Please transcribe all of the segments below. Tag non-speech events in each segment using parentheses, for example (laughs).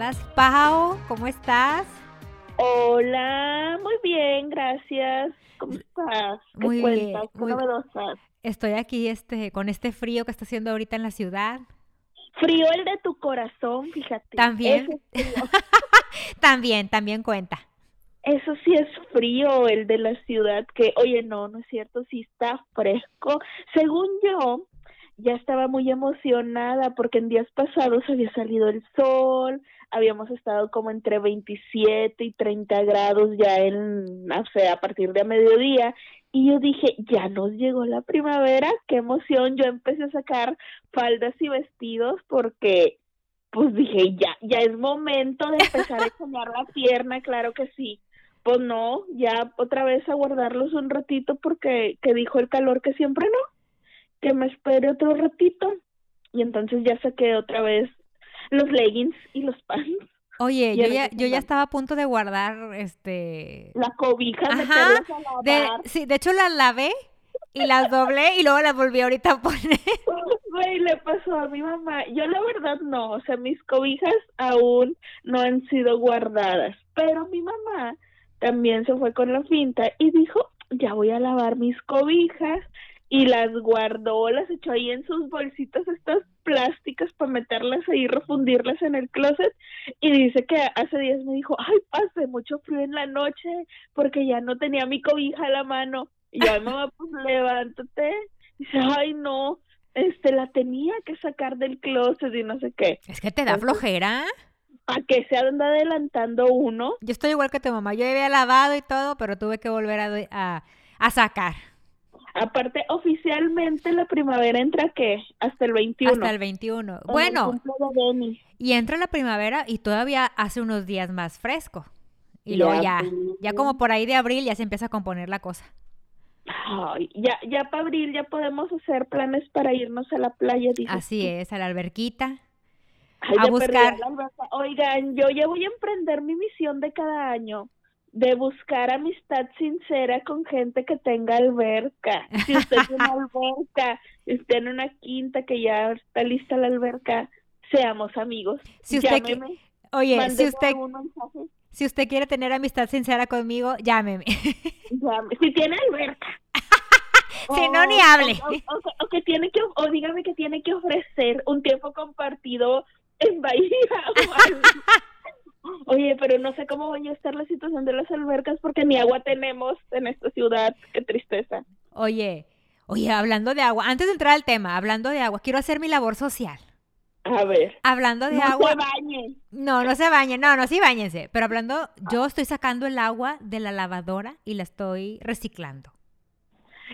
Manchadas. Pau, ¿cómo estás? Hola, muy bien, gracias. ¿Cómo estás? ¿Qué Muy cuentas? bien, ¿Qué muy-? Estoy aquí este, con este frío que está haciendo ahorita en la ciudad. Frío el de tu corazón, fíjate. También. Es. (laughs) También, también cuenta. Eso sí es frío, el de la ciudad, que, oye, no, no es cierto, sí está fresco. Según yo, ya estaba muy emocionada porque en días pasados había salido el sol, habíamos estado como entre 27 y 30 grados ya en, no sé, a partir de mediodía, y yo dije, ya nos llegó la primavera, qué emoción, yo empecé a sacar faldas y vestidos porque, pues dije, ya, ya es momento de empezar a (laughs) enseñar la pierna, claro que sí. Pues no, ya otra vez a guardarlos un ratito porque que dijo el calor que siempre no, que me espere otro ratito. Y entonces ya saqué otra vez los leggings y los pants, Oye, yo ya, yo ya estaba a punto de guardar este. la cobija, Ajá, a De, sí, de hecho las lavé y las doblé y luego las volví ahorita a poner. (laughs) Güey, le pasó a mi mamá. Yo la verdad no, o sea, mis cobijas aún no han sido guardadas, pero mi mamá también se fue con la finta y dijo, ya voy a lavar mis cobijas y las guardó, las echó ahí en sus bolsitas estas plásticas para meterlas ahí, refundirlas en el closet y dice que hace días me dijo, ay, pasé mucho frío en la noche porque ya no tenía mi cobija a la mano. Y yo, ay, (laughs) mamá, pues levántate. Dice, ay, no, este, la tenía que sacar del closet y no sé qué. Es que te da flojera. ¿A qué se anda adelantando uno? Yo estoy igual que tu mamá. Yo ya había lavado y todo, pero tuve que volver a, a, a sacar Aparte, oficialmente la primavera entra qué? Hasta el 21. hasta el 21. en el Bueno, y entra la primavera y todavía hace unos días más fresco. Y luego ya, Ya, como por ahí de abril ya se empieza a componer la cosa. Ay, ya, ya para abril ya podemos hacer planes para irnos a la playa, dices Así tú. es, a la alberquita. Ay, a buscar. Oigan, yo ya voy a emprender mi misión de cada año de buscar amistad sincera con gente que tenga alberca. Si usted tiene (laughs) alberca, si usted en una quinta que ya está lista la alberca, seamos amigos. Si usted Llámeme, Oye, si usted, si usted quiere tener amistad sincera conmigo, llámeme. (laughs) Si tiene alberca. (laughs) Si no, ni O- hable. O, o- o que tiene que, o dígame que tiene que ofrecer un tiempo compartido en Bahía. Oye, pero no sé cómo vaya a estar la situación de las albercas porque ni agua tenemos en esta ciudad. Qué tristeza. Oye, oye, hablando de agua, antes de entrar al tema, hablando de agua, quiero hacer mi labor social. A ver. Hablando de no agua, se bañen. no, no se bañen, no, no, sí bañense, pero hablando, yo estoy sacando el agua de la lavadora y la estoy reciclando.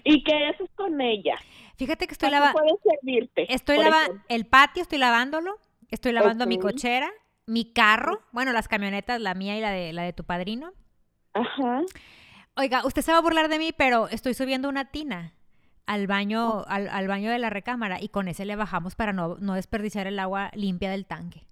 ¿Y qué haces con ella? Fíjate que estoy ¿Para qué lavando, puede servirte? estoy lavando el patio, estoy lavándolo, estoy lavando mi cochera, mi carro, bueno, las camionetas, la mía y la de la de tu padrino. Ajá. Oiga, usted se va a burlar de mí, pero estoy subiendo una tina al baño, al, al baño de la recámara y con ese le bajamos para no, no desperdiciar el agua limpia del tanque.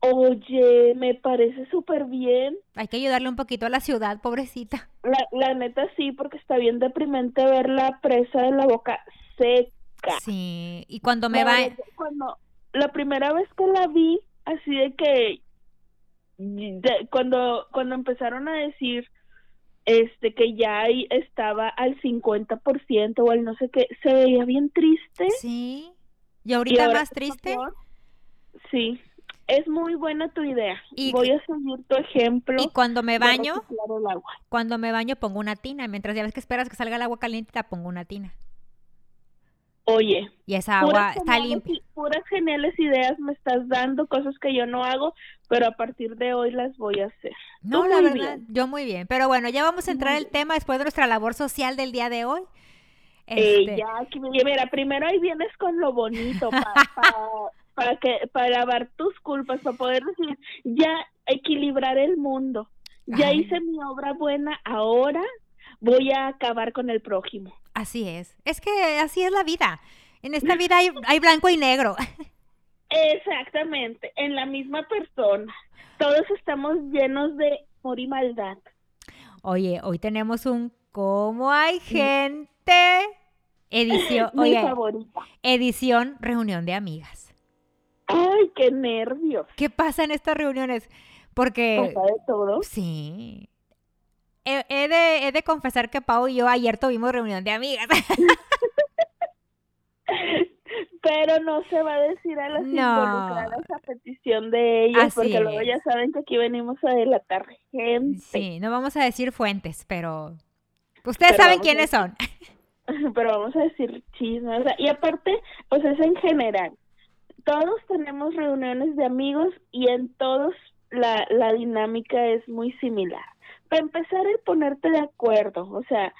Oye, me parece súper bien. Hay que ayudarle un poquito a la ciudad, pobrecita. La, la neta sí, porque está bien deprimente ver la presa de la boca seca. Sí, y cuando me La va, Cuando, la primera vez que la vi, así de que de- cuando, cuando empezaron a decir este que ya ahí estaba al 50% o al no sé qué, se veía bien triste. sí, y ahorita más triste. Sí, es muy buena tu idea. Y- Voy a seguir tu ejemplo. Y cuando me baño, el agua. cuando me baño pongo una tina, mientras ya ves que esperas que salga el agua caliente, pongo una tina. Oye, Y esa puras agua está geniales limpia. Puras geniales ideas me estás dando, cosas que yo no hago, pero a partir de hoy las voy a hacer. No, Tú la verdad, bien. yo muy bien. Pero bueno, ya vamos a entrar al bien. tema después de nuestra labor social del día de hoy. Eh, ya, mira, primero ahí vienes con lo bonito para (laughs) para que para lavar tus culpas, para poder decir, ya equilibrar el mundo. Ya Ay. hice mi obra buena, ahora voy a acabar con el prójimo. Así es. Es que así es la vida. En esta (laughs) vida hay, hay blanco y negro. (laughs) Exactamente, en la misma persona. Todos estamos llenos de amor y maldad. Oye, hoy tenemos un ¿Cómo hay gente? Edición, (laughs) Mi oye, favorita. edición reunión de amigas. Ay, qué nervios. ¿Qué pasa en estas reuniones? Porque... ¿Pasa de todo? Sí. He, he de, he de confesar que Pau y yo ayer tuvimos reunión de amigas. (laughs) Pero no se va a decir a las No. involucradas a petición de ellas, Así porque luego ya saben que aquí venimos a delatar gente. Sí, no vamos a decir fuentes, pero ustedes Pero saben a quiénes son. (laughs) Pero vamos a decir chismes. o sea, y aparte, pues es en general. Todos tenemos reuniones de amigos y en todos la, la dinámica es muy similar. Para empezar, el ponerte de acuerdo. O sea,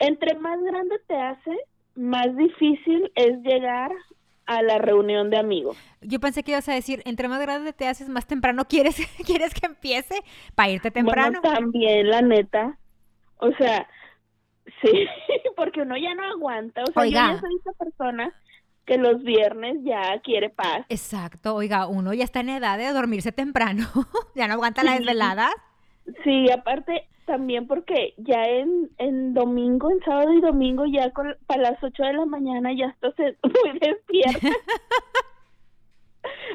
entre más grande te hace, más difícil es llegar a la reunión de amigos. Yo pensé que ibas a decir, entre más grande te haces, más temprano quieres, (laughs) quieres que empiece para irte temprano. Bueno, también, la neta. O sea, (laughs) sí, porque uno ya no aguanta. O sea, Oiga. yo ya soy esa persona que los viernes ya quiere paz. Exacto, oiga, uno ya está en edad de dormirse temprano, (laughs) ya no aguanta la desvelada. Sí, aparte también porque ya en, en domingo, en sábado y domingo, ya con, para las 8 de la mañana ya estás (laughs) muy despierta. (laughs)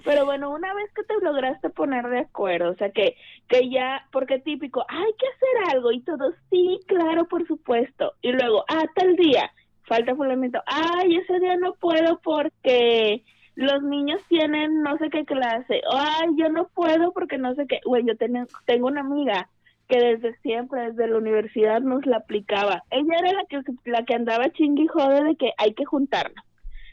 Pero bueno, una vez que te lograste poner de acuerdo, o sea que, que ya, porque típico, hay que hacer algo y todo, sí, claro, por supuesto. Y luego, ah, tal día, falta fulanito, ay, ese día no puedo porque los niños tienen no sé qué clase, ay, yo no puedo porque no sé qué, güey, yo ten- tengo una amiga que desde siempre, desde la universidad nos la aplicaba. Ella era la que, la que andaba chingui jode de que hay que juntarnos.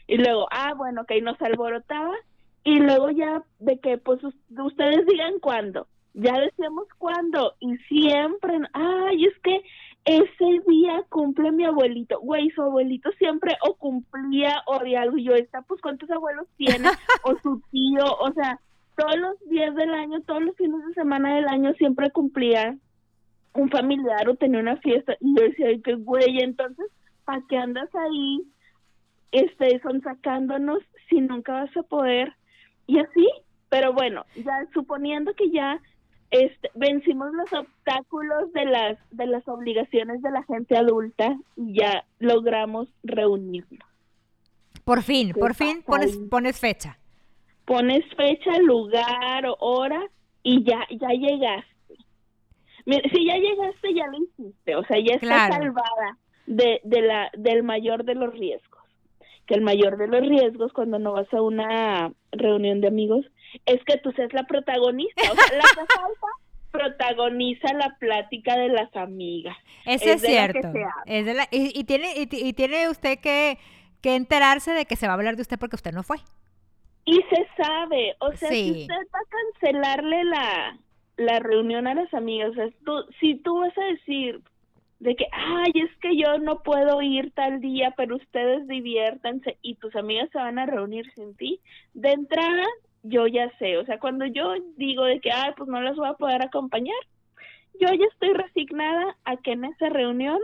Y luego, ah, bueno, que nos alborotaba. Y luego ya de que, pues, us- ustedes digan cuándo. Ya decíamos cuándo. Y siempre, ay, es que ese día cumple mi abuelito. Güey, su abuelito siempre o cumplía o de algo. Y yo, está, pues, ¿cuántos abuelos tiene? (laughs) o su tío, o sea, todos los días del año, todos los fines de semana del año siempre cumplía un familiar o tenía una fiesta y yo decía, ay, qué güey, entonces, ¿para qué andas ahí este, son sacándonos si nunca vas a poder? Y así, pero bueno, ya suponiendo que ya este, vencimos los obstáculos de las, de las obligaciones de la gente adulta y ya logramos reunirnos. Por fin, ¿Qué por fin pones, pones fecha. pones fecha, lugar hora y ya, ya llegaste. Mira, si ya llegaste, ya lo hiciste, o sea, ya estás Claro. salvada de, de la, del mayor de los riesgos. Que el mayor de los riesgos cuando no vas a una reunión de amigos es que tú seas la protagonista, o sea, la (laughs) falta protagoniza la plática de las amigas. Eso es, Es cierto. Es de la- y, y tiene, y, ti- y tiene usted que, que enterarse de que se va a hablar de usted porque usted no fue. Y se sabe, o sea, Sí. si usted va a cancelarle la, la reunión a las amigas, o sea, tú, si tú vas a decir de que, ay, es que yo no puedo ir tal día, pero ustedes diviértanse y tus amigas se van a reunir sin ti, de entrada yo ya sé, o sea, cuando yo digo de que, ay, pues no las voy a poder acompañar, yo ya estoy resignada a que en esa reunión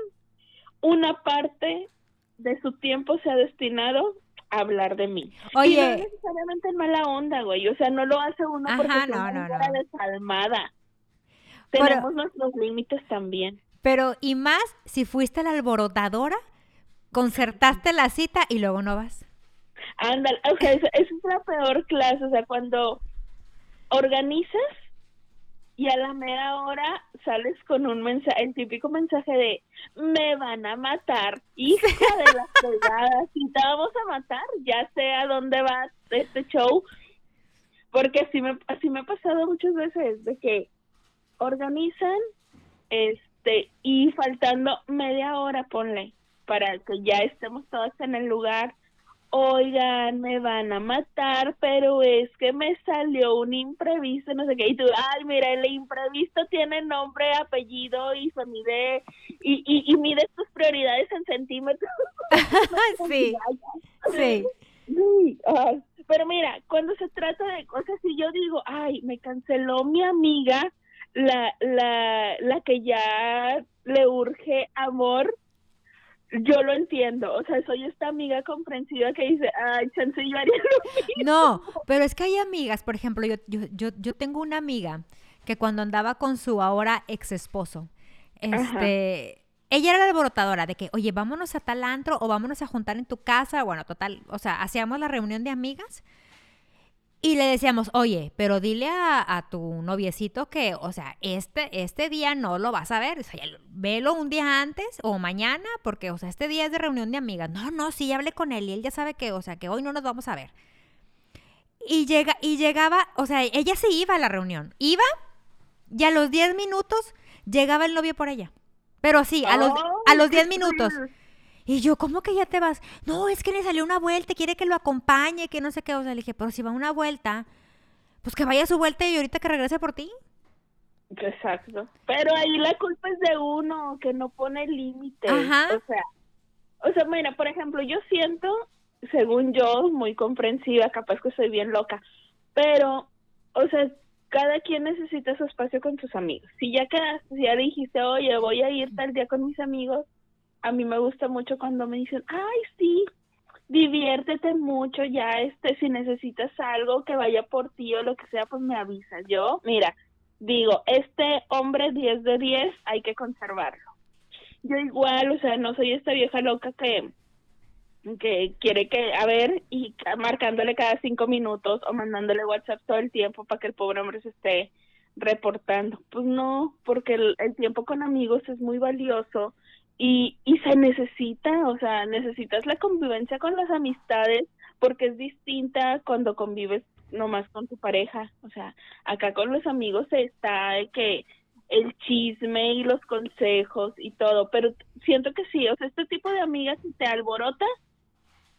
una parte de su tiempo sea destinado a hablar de mí. Y no Oye, necesariamente en mala onda, güey. O sea, no lo hace uno porque Ajá, sea no, no, no. desalmada. Pero- Tenemos nuestros límites también. pero y más si fuiste la alborotadora, concertaste la cita y luego no vas. Ándale, o sea, es la peor clase. O sea, cuando organizas y a la mera hora sales con un mensaje, el típico mensaje de me van a matar, hija de la (laughs) fregada, si te vamos a matar, ya sé a dónde va este show, porque así me, así me ha pasado muchas veces, de que organizan, este, y faltando media hora, ponle, para que ya estemos todos en el lugar, oigan, me van a matar, pero es que me salió un imprevisto, no sé qué, y tú, ay, mira, el imprevisto tiene nombre, apellido y se mide, y, y, y mide tus prioridades en centímetros. (laughs) (laughs) sí, sí. Sí, ay, pero mira, cuando se trata de cosas, si yo digo, ay, me canceló mi amiga, la, la, la que ya le urge amor, yo lo entiendo, o sea, soy esta amiga comprensiva que dice, ay, chance yo haría lo mismo. No, pero es que hay amigas, por ejemplo, yo, yo, yo, yo tengo una amiga que cuando andaba con su ahora ex esposo, este, ella era la alborotadora de que, oye, vámonos a tal antro o vámonos a juntar en tu casa, bueno, total, o sea, hacíamos la reunión de amigas Y le decíamos, oye, pero dile a, tu noviecito que, o sea, este, este día no lo vas a ver. O sea, velo un día antes o mañana, porque, o sea, este día es de reunión de amigas. No, no, sí, hablé con él y él ya sabe que, o sea, que hoy no nos vamos a ver. Y, llega, y llegaba, o sea, ella se iba a la reunión. Iba y a los 10 minutos llegaba el novio por ella. Pero sí, a los, a los 10 minutos. Y yo, ¿cómo que ya te vas? No, es que le salió una vuelta, quiere que lo acompañe, que no sé qué. O sea, le dije, pero si va una vuelta, pues que vaya a su vuelta y ahorita que regrese por ti. Exacto. Pero ahí la culpa es de uno, que no pone límites. Ajá. O sea, o sea, mira, por ejemplo, yo siento, según yo, muy comprensiva, capaz que soy bien loca, pero, o sea, cada quien necesita su espacio con sus amigos. Si ya quedaste, si ya dijiste, oye, voy a ir tal día con mis amigos, a mí me gusta mucho cuando me dicen, ay, sí, diviértete mucho, ya este, si necesitas algo que vaya por ti o lo que sea, pues me avisas. Yo, mira, digo, este hombre 10 de 10 hay que conservarlo. Yo igual, o sea, no soy esta vieja loca que que quiere que, a ver, y marcándole cada cinco minutos o mandándole WhatsApp todo el tiempo para que el pobre hombre se esté reportando. Pues no, porque el, el tiempo con amigos es muy valioso y, y se necesita, o sea, necesitas la convivencia con las amistades porque es distinta cuando convives nomás con tu pareja, o sea, acá con los amigos está de que el chisme y los consejos y todo, pero siento que sí, o sea, este tipo de amigas te alborota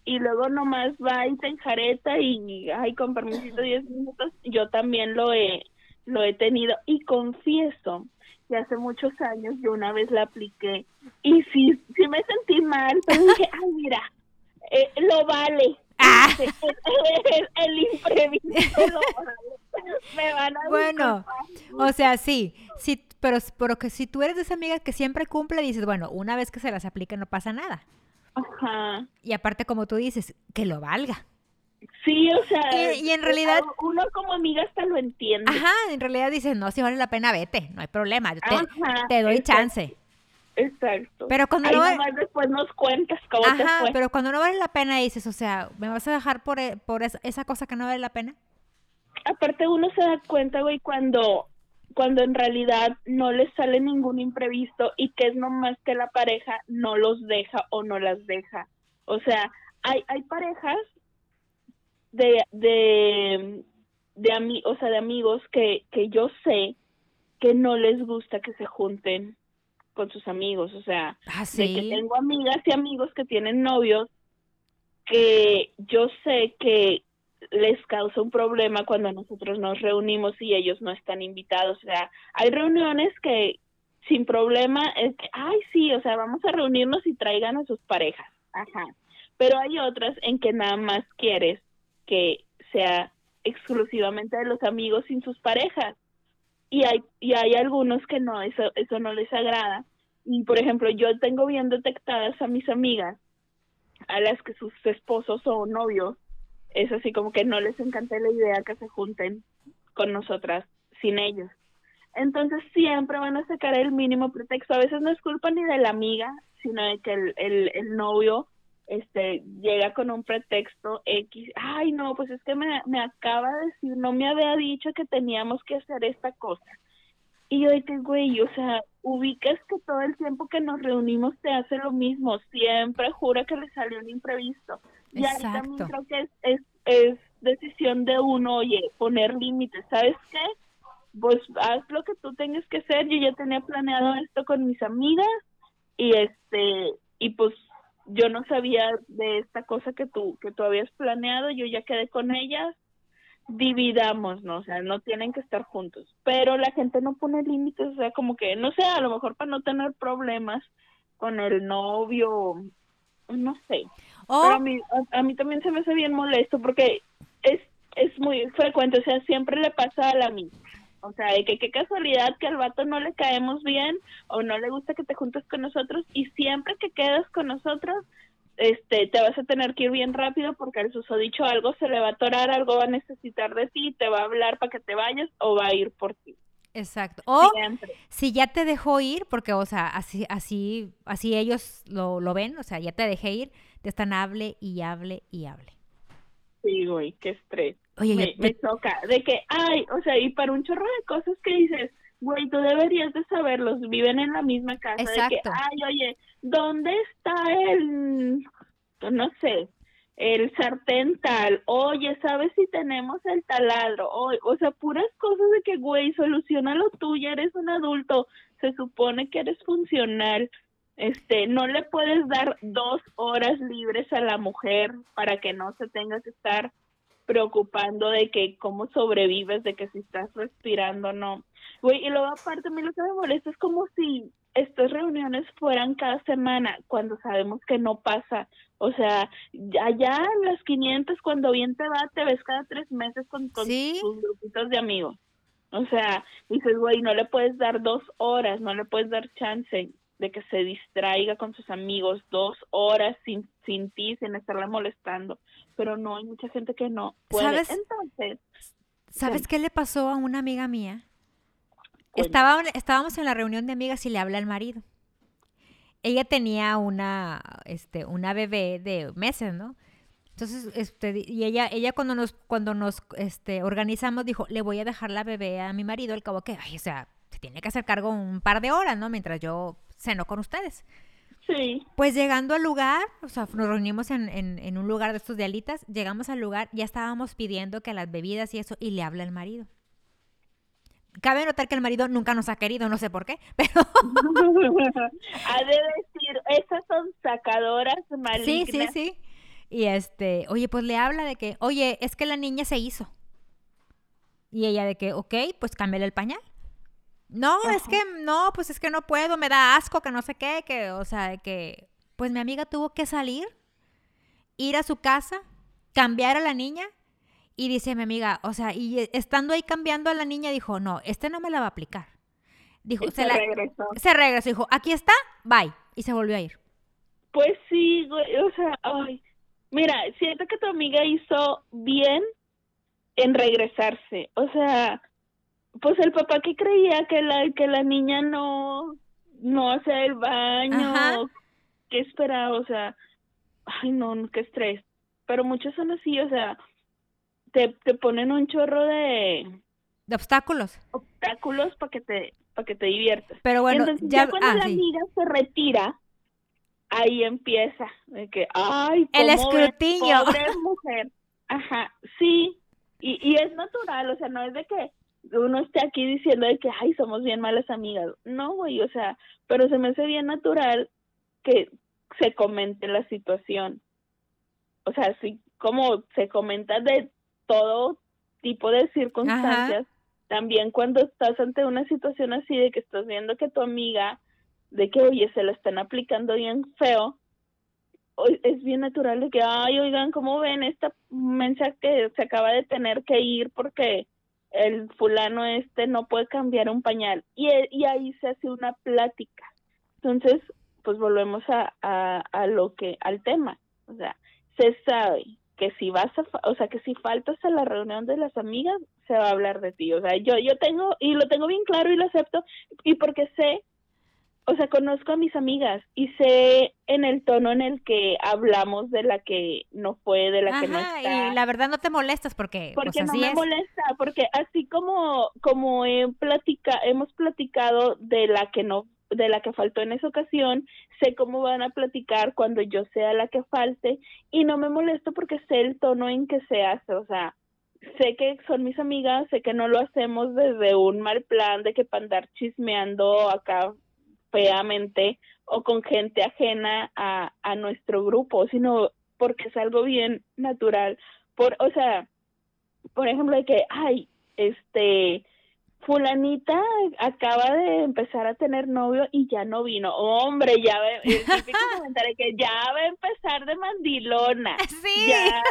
y luego nomás va y te enjareta y ay con permisito (laughs) 10 minutos, yo también lo he lo he tenido y confieso que hace muchos años yo una vez la apliqué y sí, sí me sentí mal, pero (laughs) dije, ay, mira, eh, lo vale. Ah. El, imprevisto lo vale. (laughs) Me van a Bueno, o sea, sí, sí, pero, pero que si tú eres de esa amiga que siempre cumple, dices, bueno, una vez que se las aplique no pasa nada. Ajá. Y aparte, como tú dices, que lo valga. Sí, o sea. Y, en realidad. Uno como amiga hasta lo entiende. Ajá, en realidad dices, no, si vale la pena, vete, no hay problema. Te, te doy chance. Exacto. Pero cuando no después nos cuentas cómo te fue. pero cuando no vale la pena dices, o sea, ¿me vas a dejar por, e, por esa cosa que no vale la pena? Aparte uno se da cuenta, güey, cuando cuando en realidad no les sale ningún imprevisto y que es nomás que la pareja no los deja o no las deja. O sea, hay hay parejas de, de, de, o sea, de amigos que, que yo sé que no les gusta que se junten con sus amigos, o sea, ¿Ah, de que tengo amigas y amigos que tienen novios que yo sé que les causa un problema cuando nosotros nos reunimos y ellos no están invitados, o sea, hay reuniones que sin problema es que, ay, sí, o sea, vamos a reunirnos y traigan a sus parejas, ajá, pero hay otras en que nada más quieres que sea exclusivamente de los amigos sin sus parejas. Y hay, y hay algunos que no, eso, eso no les agrada. Y por ejemplo, yo tengo bien detectadas a mis amigas, a las que sus esposos o novios, es así como que no les encanta la idea que se junten con nosotras sin ellos. Entonces siempre van a sacar el mínimo pretexto. A veces no es culpa ni de la amiga, sino de que el, el, el novio este llega con un pretexto X, ay no, pues es que me, me acaba de decir, no me había dicho que teníamos que hacer esta cosa. Y yo dije, güey, o sea, ubicas que todo el tiempo que nos reunimos te hace lo mismo, siempre jura que le salió un imprevisto. Y ahí también creo que es, es, es decisión de uno, oye, poner límites, ¿sabes qué? Pues haz lo que tú tengas que hacer, yo ya tenía planeado esto con mis amigas y este, y pues yo no sabía de esta cosa que tú, que tú habías planeado, yo ya quedé con ellas, dividamos, ¿no? O sea, no tienen que estar juntos. Pero la gente no pone límites, o sea, como que, no sé, a lo mejor para no tener problemas con el novio, no sé. Pero a mí, a, mí también se me hace bien molesto porque es, es muy frecuente, o sea, siempre le pasa a la misma. O sea, de que qué casualidad que al vato no le caemos bien o no le gusta que te juntes con nosotros y siempre que quedas con nosotros, este, te vas a tener que ir bien rápido porque al susodicho algo se le va a atorar, algo va a necesitar de ti, te va a hablar para que te vayas o va a ir por ti. Exacto. O si ya te dejó ir, porque, o sea, así, así, así ellos lo, lo ven, o sea, ya te dejé ir, te están hable y hable y hable. Sí, güey, qué estrés. Oye, me, me choca. De que, ay, o sea, y para un chorro de cosas que dices, güey, tú deberías de saberlos, viven en la misma casa. De que, ay, oye, ¿dónde está el, no sé, el sartén tal? Oye, ¿sabes si tenemos el taladro? O, o sea, puras cosas de que, güey, soluciona lo tuyo, eres un adulto, se supone que eres funcional. Este, no le puedes dar dos horas libres a la mujer para que no se tenga que estar preocupando de que cómo sobrevives, de que si estás respirando o no. Güey, y luego aparte a mí lo que me molesta es como si estas reuniones fueran cada semana, cuando sabemos que no pasa. O sea, allá en las 500, cuando bien te va, te ves cada tres meses con, con Sí. tus grupitos de amigos. O sea, dices, güey, no le puedes dar dos horas, no le puedes dar chance de que se distraiga con sus amigos dos horas sin, sin ti, sin estarla molestando. Pero no, hay mucha gente que no puede. ¿Sabes? Entonces, ¿Sabes qué le pasó a una amiga mía? Estaba, estábamos en la reunión de amigas y le habla al marido. Ella tenía una, este, una bebé de meses, ¿no? Entonces, este, y ella, ella cuando nos, cuando nos, este, organizamos, dijo, le voy a dejar la bebé a mi marido, al cabo que, ay, o sea, se tiene que hacer cargo un par de horas, ¿no? Mientras yo ceno con ustedes. Sí, Pues llegando al lugar, o sea, nos reunimos en, en- en un lugar de estos de alitas, llegamos al lugar, ya estábamos pidiendo que las bebidas y eso, y le habla el marido. Cabe notar que el marido nunca nos ha querido, no sé por qué, (laughs) pero (laughs) ha de decir, esas son sacadoras sí, malignas. sí, sí. Y este, oye, pues le habla de que, oye, es que la niña se hizo. Y ella de que, ok, pues cámbiale el pañal. No, es que no, pues es que no puedo, me da asco, que no sé qué, que, o sea, que, pues mi amiga tuvo que salir, ir a su casa, cambiar a la niña, y dice mi amiga, o sea, y eh, estando ahí cambiando a la niña, dijo, no, este no me la va a aplicar. Dijo, se, se la- regresó. se regresó, dijo, aquí está, bye, y se volvió a ir. Pues sí, güey, o sea, ay, mira, siento que tu amiga hizo bien en regresarse. O sea, pues el papá que creía que la que la niña no no hace el baño. ¿qué esperaba? O sea, ay no, qué estrés. Pero muchos son así, o sea, te, te ponen un chorro de De obstáculos. obstáculos para que te para que te diviertas. Pero bueno, Entonces, ya, ya cuando ah, la sí. amiga se retira, ahí empieza, de que, ay, El ¿cómo ves, escrutinio. Pobre mujer. Ajá, sí, y, y es natural, o sea, no es de que uno esté aquí diciendo de que, ay, somos bien malas amigas. No, güey, o sea, pero se me hace bien natural que se comente la situación. O sea, así como se comenta de todo tipo de circunstancias, también cuando estás ante una situación así de que estás viendo que tu amiga, de que, oye, se la están aplicando bien feo, es bien natural de que, ay, oigan, ¿cómo ven esta mensaje que se acaba de tener que ir porque el fulano este no puede cambiar un pañal? Y, y ahí se hace una plática. Entonces, pues volvemos a, a, a lo que, al tema. O sea, se sabe que si vas a, o sea, que si faltas a la reunión de las amigas, se va a hablar de ti. O sea, yo, yo tengo, y lo tengo bien claro y lo acepto, y porque sé, o sea, conozco a mis amigas y sé en el tono en el que hablamos de la que no fue, de la que no está. y la verdad no te molestas porque, Porque pues no así me es. molesta, porque así como como he platica, hemos platicado de la que no de la que faltó en esa ocasión, sé cómo van a platicar cuando yo sea la que falte y no me molesto porque sé el tono en que se hace, o sea, sé que son mis amigas, sé que no lo hacemos desde un mal plan de que para andar chismeando acá feamente o con gente ajena a, a nuestro grupo, sino porque es algo bien natural. Por, o sea, por ejemplo, de que, ay, este, fulanita acaba de empezar a tener novio y ya no vino. Hombre, ya va, el (laughs) típico comentario que ya va a empezar de mandilona. Sí. Ya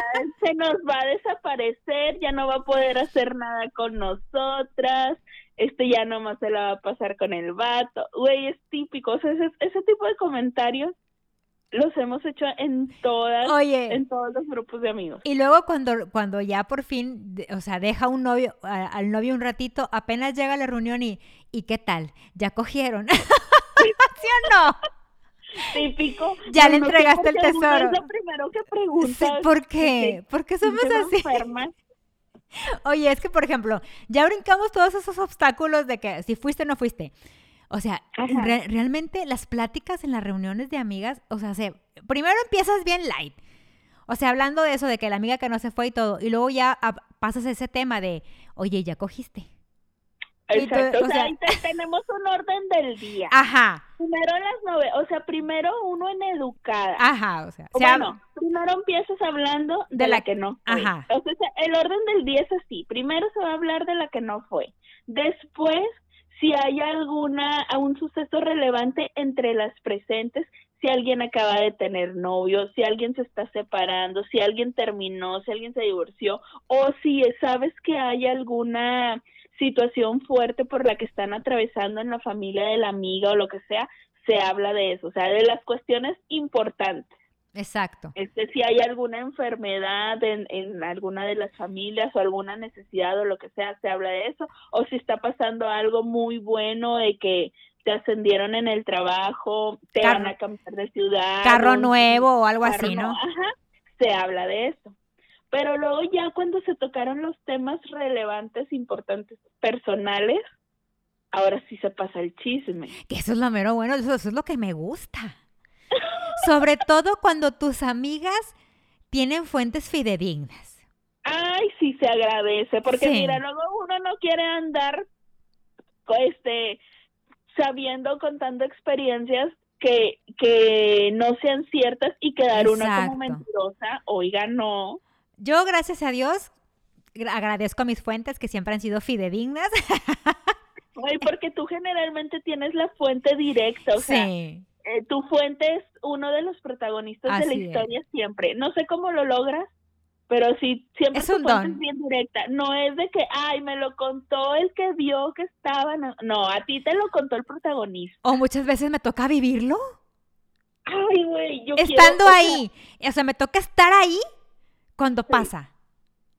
se nos va a desaparecer, ya no va a poder hacer nada con nosotras, este ya nomás se la va a pasar con el vato. Güey, es típico, o sea, ese, ese tipo de comentarios los hemos hecho en todas, Oye, en todos los grupos de amigos. y luego cuando, cuando ya por fin, o sea, deja un novio, a- al novio un ratito, apenas llega a la reunión y, ¿y qué tal? ¿Ya cogieron? (laughs) ¿Sí o no? Típico. Ya le entregaste el tesoro. Es lo primero que Sí, preguntas. ¿Por qué? ¿Por qué somos ¿Pinches así? enfermas? Oye, es que, por ejemplo, ya brincamos todos esos obstáculos de que si fuiste o no fuiste. O sea, re- realmente las pláticas en las reuniones de amigas, o sea, se, primero empiezas bien light. O sea, hablando de eso, de que la amiga que no se fue y todo, y luego ya ah, pasas ese tema de, oye, ya cogiste. Exacto, o sea, ahí tenemos un orden del día. Ajá, Primero las nove, o sea, primero uno en educada. ajá, o sea, O se bueno, primero empiezas hablando de, De la, la- que no fue. ajá. O sea, el orden del día es así. Primero se va a hablar de la que no fue. Después, si hay alguna, un suceso relevante entre las presentes, si alguien acaba de tener novio, si alguien se está separando, si alguien terminó, si alguien se divorció, o si sabes que hay alguna situación fuerte por la que están atravesando en la familia de la amiga o lo que sea, se habla de eso, o sea, de las cuestiones importantes. exacto. Este, si hay alguna enfermedad en, en alguna de las familias o alguna necesidad o lo que sea, se habla de eso. O si está pasando algo muy bueno de que te ascendieron en el trabajo, te Carro- van a cambiar de ciudad. Carro nuevo o algo así, ¿no? Ajá, se habla de eso. Pero luego ya cuando se tocaron los temas relevantes, importantes, personales, ahora sí se pasa el chisme. Que eso es lo mero bueno, eso, eso es lo que me gusta. (laughs) Sobre todo cuando tus amigas tienen fuentes fidedignas. Ay, sí se agradece, porque Sí. mira, luego uno no quiere andar este sabiendo contando experiencias que que no sean ciertas y quedar una como mentirosa, oiga, no. Yo, gracias a Dios, gra- agradezco a mis fuentes que siempre han sido fidedignas. (laughs) Ay, porque tú generalmente tienes la fuente directa, o sea, sí. eh, tu fuente es uno de los protagonistas de la es. historia siempre. No sé cómo lo logras, pero sí, siempre Es tu un fuente don. es bien directa. No es de que, ay, me lo contó el que vio que estaba. No, no, a ti te lo contó el protagonista. O muchas veces me toca vivirlo. Ay, güey, yo Estando quiero, o sea, ahí. O sea, me toca estar ahí cuando pasa.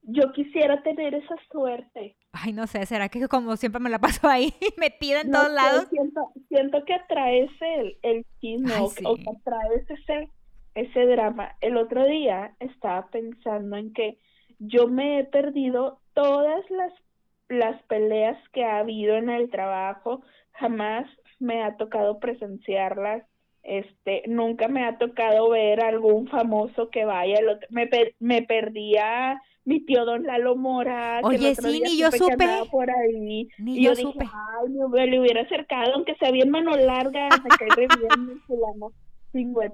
yo quisiera tener esa suerte. Ay, no sé, ¿será que como siempre me la paso ahí (laughs) metida en No todos sé, lados? Siento, siento que atraes el, el chisme Ay, o, sí. o que atraes ese, ese drama. El otro día estaba pensando en que yo me he perdido todas las, las peleas que ha habido en el trabajo. Jamás me ha tocado presenciarlas. Este, nunca me ha tocado ver algún famoso que vaya. Me, per- me perdía mi tío Don Lalo Mora. Oye, sí, ni yo supe. andaba por ahí. Ni Y yo yo dije, supe. ay, me, le hubiera acercado, aunque sea bien mano larga, (laughs) me cae re bien mi fulano. Chingüen.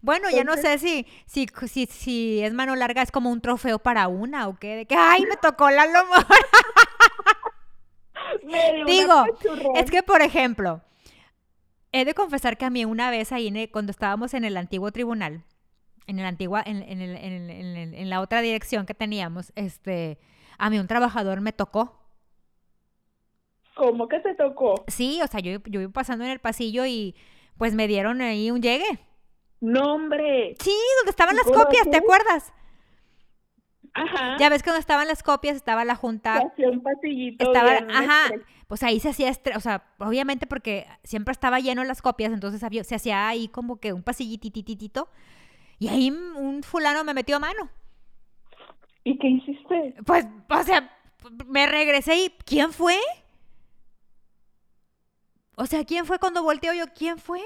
Bueno, ya no sé si, si, si, si es mano larga, es como un trofeo para una o qué. De que, ay, me tocó la lomo. (laughs) Me dio una Digo. Es que, por ejemplo, he de confesar que a mí una vez ahí, en el- cuando estábamos en el antiguo tribunal, en, el antigua, en, en el- en el- en el- en la otra dirección que teníamos, este, a mí un trabajador me tocó. ¿Cómo que te tocó? Sí, o sea, yo, yo iba pasando en el pasillo y pues me dieron ahí un llegue. No, hombre. Sí, donde estaban las ¿Cómo copias, ¿te acuerdas? Ajá. Ya ves que donde estaban las copias estaba la junta hacía un pasillito. estaba, ajá, pues ahí se hacía, o sea, obviamente porque siempre estaba lleno las copias, entonces había- se hacía ahí como que un pasillitititito y ahí un fulano me metió mano. ¿Y qué hiciste? Pues, o sea, me regresé y ¿quién fue? O sea, ¿quién fue cuando volteo yo? ¿Quién fue?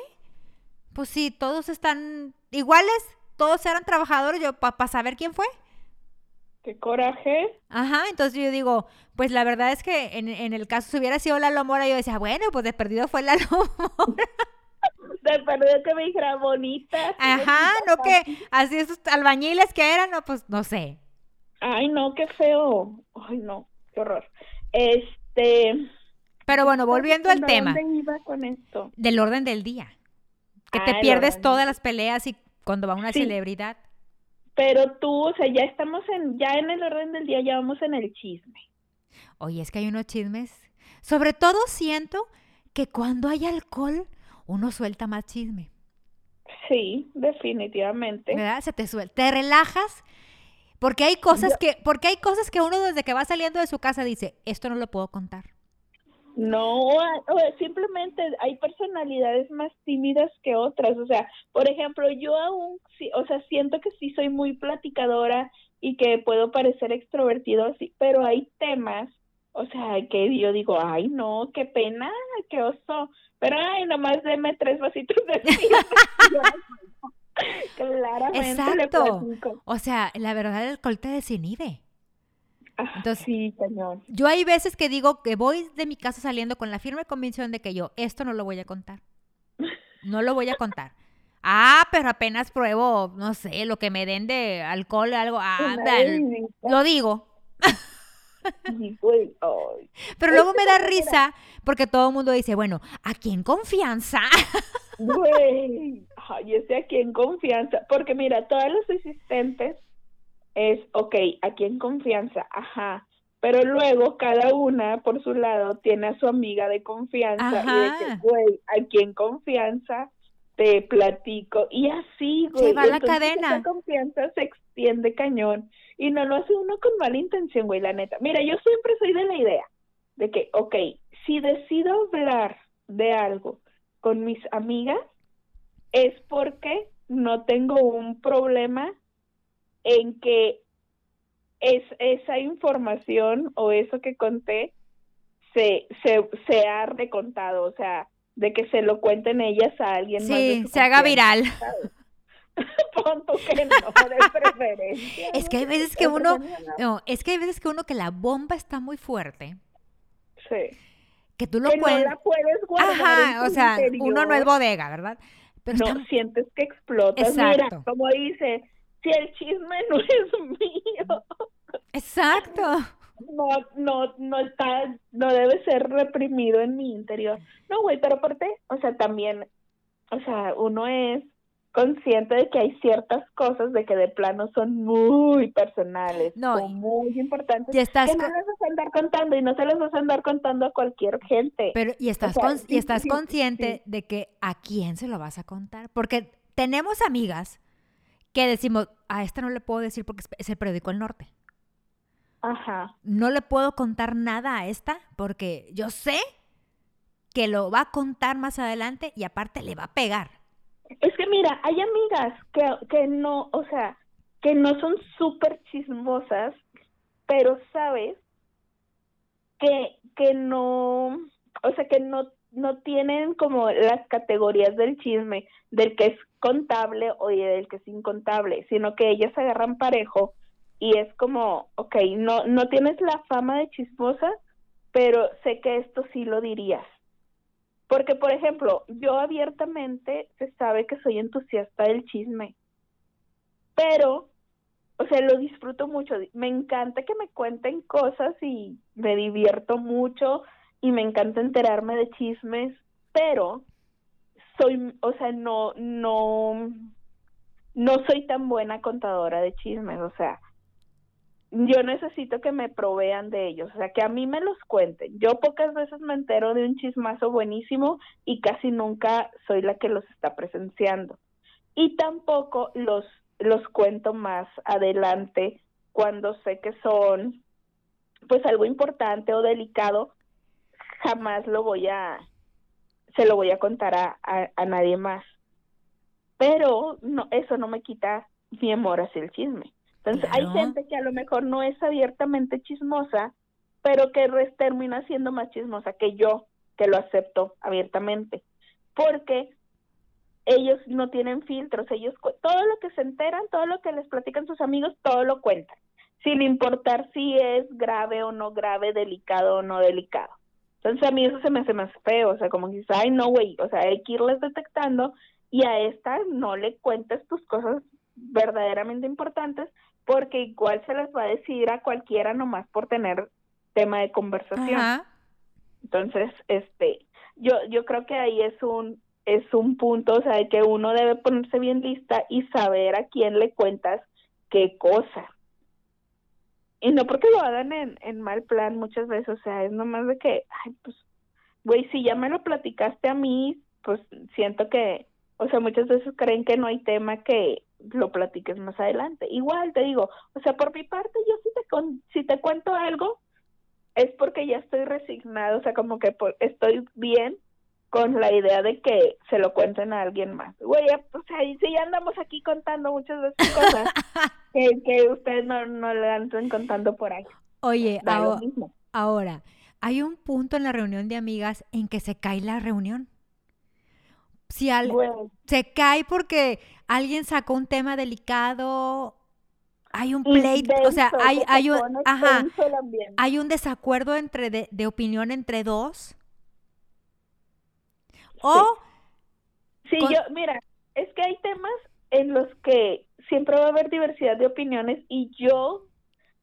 Pues sí, todos están iguales, todos eran trabajadores, yo para saber quién fue. ¿Qué coraje? Ajá, entonces yo digo, pues la verdad es que en, en el caso si hubiera sido la Lomora, yo decía, bueno, pues de perdido fue la Lomora. (laughs) De perder que me dijera bonita. Ajá, no que así esos albañiles que eran, no, pues no sé. Ay, no, qué feo. Ay, no, qué horror. Este. Pero bueno, volviendo al ¿a tema ¿Dónde iba con esto? del orden del día. Que Ah, te el pierdes orden todas las peleas y cuando va una Sí. celebridad. Pero tú, o sea, ya estamos en, ya en el orden del día, ya vamos en el chisme. Oye, es que hay unos chismes. Sobre todo siento que cuando hay alcohol, uno suelta más chisme. Sí, definitivamente. ¿verdad? Se te suelta, te relajas, porque hay cosas que, porque hay cosas que uno desde que va saliendo de su casa dice, esto no lo puedo contar. No, simplemente hay personalidades más tímidas que otras. O sea, por ejemplo, yo aún, sí, o sea, siento que sí soy muy platicadora, y que puedo parecer extrovertido así, pero hay temas, o sea, que yo digo, ay, no, qué pena, qué oso, pero ay, nomás deme tres vasitos de (laughs) (laughs) Claramente Exacto. o sea, la verdad el alcohol te desinhibe. Entonces, sí, cañón. Yo hay veces que digo que voy de mi casa saliendo con la firme convicción de que yo esto no lo voy a contar. No lo voy a contar. Ah, pero apenas pruebo, no sé, lo que me den de alcohol, algo. Ah, lo digo. Pero luego me da risa porque todo el mundo dice, bueno, ¿a quién confianza? Güey, ay, ese a quién confianza. Porque mira, todos los asistentes es, ok, ¿a quién confianza? Ajá. Pero luego cada una por su lado tiene a su amiga de confianza y de que, güey, ¿a quién confianza? te platico y así, güey. Se va la cadena. Esa confianza se extiende cañón y no lo hace uno con mala intención, güey, la neta. Mira, yo siempre soy de la idea de que, ok, si decido hablar de algo con mis amigas, es porque no tengo un problema en que es, esa información o eso que conté se, se, se ha recontado, o sea, de que se lo cuenten ellas a alguien más. Sí, se haga viral. (laughs) Punto que no, de (laughs) preferencia. Es que hay veces que uno, no, es que hay veces que uno que la bomba está muy fuerte. Sí. Que tú lo que puedes. No la puedes guardar Ajá, o sea, uno no es bodega, ¿verdad? Pero no, sientes que explotas. Exacto. Mira, como dice, si el chisme no (laughs) es mío. Exacto no, no, no está, no debe ser reprimido en mi interior. No, güey, pero aparte, o sea, también, o sea, uno es consciente de que hay ciertas cosas de que de plano son muy personales, no, muy importantes, y estás que no las vas a andar contando y no se las vas a andar contando a cualquier gente. Pero, y estás, y estás consciente de que a quién se lo vas a contar, porque tenemos amigas que decimos, a esta no le puedo decir porque es el periódico El Norte. Ajá. No le puedo contar nada a esta porque yo sé que lo va a contar más adelante y aparte le va a pegar. Es que mira, hay amigas que, que no, o sea, que no son súper chismosas, pero sabes que, que no, o sea, que no, no tienen como las categorías del chisme, del que es contable o del que es incontable, sino que ellas agarran parejo y es como, ok, no, no tienes la fama de chismosa, pero sé que esto sí lo dirías. Porque, por ejemplo, yo abiertamente se sabe que soy entusiasta del chisme, pero, o sea, lo disfruto mucho. Me encanta que me cuenten cosas y me divierto mucho y me encanta enterarme de chismes, pero soy, o sea, no, no, no soy tan buena contadora de chismes, o sea, yo necesito que me provean de ellos, o sea, que a mí me los cuenten. Yo pocas veces me entero de un chismazo buenísimo y casi nunca soy la que los está presenciando. Y tampoco los, los cuento más adelante cuando sé que son pues algo importante o delicado, jamás lo voy a, se lo voy a contar a, a, a nadie más. Pero no, eso no me quita mi amor hacia el chisme. Entonces, hay gente que a lo mejor no es abiertamente chismosa, pero que termina siendo más chismosa que yo, que lo acepto abiertamente. Porque ellos no tienen filtros, ellos todo lo que se enteran, todo lo que les platican sus amigos, todo lo cuentan, sin importar si es grave o no grave, delicado o no delicado. Entonces a mí eso se me hace más feo, o sea, como que ay, no, güey, o sea, hay que irles detectando y a esta no le cuentes tus cosas verdaderamente importantes porque igual se les va a decir a cualquiera nomás por tener tema de conversación. Entonces, este, yo yo creo que ahí es un es un punto, o sea, de que uno debe ponerse bien lista y saber a quién le cuentas qué cosa. Y no porque lo hagan en, en mal plan muchas veces, o sea, es nomás de que, ay, pues, güey, si ya me lo platicaste a mí, pues siento que, o sea, muchas veces creen que no hay tema que, lo platiques más adelante. Igual te digo, o sea, por mi parte, yo si te, con, si te cuento algo, es porque ya estoy resignado, o sea, como que estoy bien con la idea de que se lo cuenten a alguien más. Güey, o sea, y si ya andamos aquí contando muchas veces cosas, (laughs) que, que ustedes no, no le andan contando por ahí. Oye, Da lo aho- mismo. ahora, hay un punto en la reunión de amigas en que se cae la reunión. Si al- Bueno, se cae porque alguien sacó un tema delicado, hay un pleito, o sea, hay, hay un, ajá, hay un desacuerdo entre de, de opinión entre dos. O, Sí, con- yo, mira, es que hay temas en los que siempre va a haber diversidad de opiniones y yo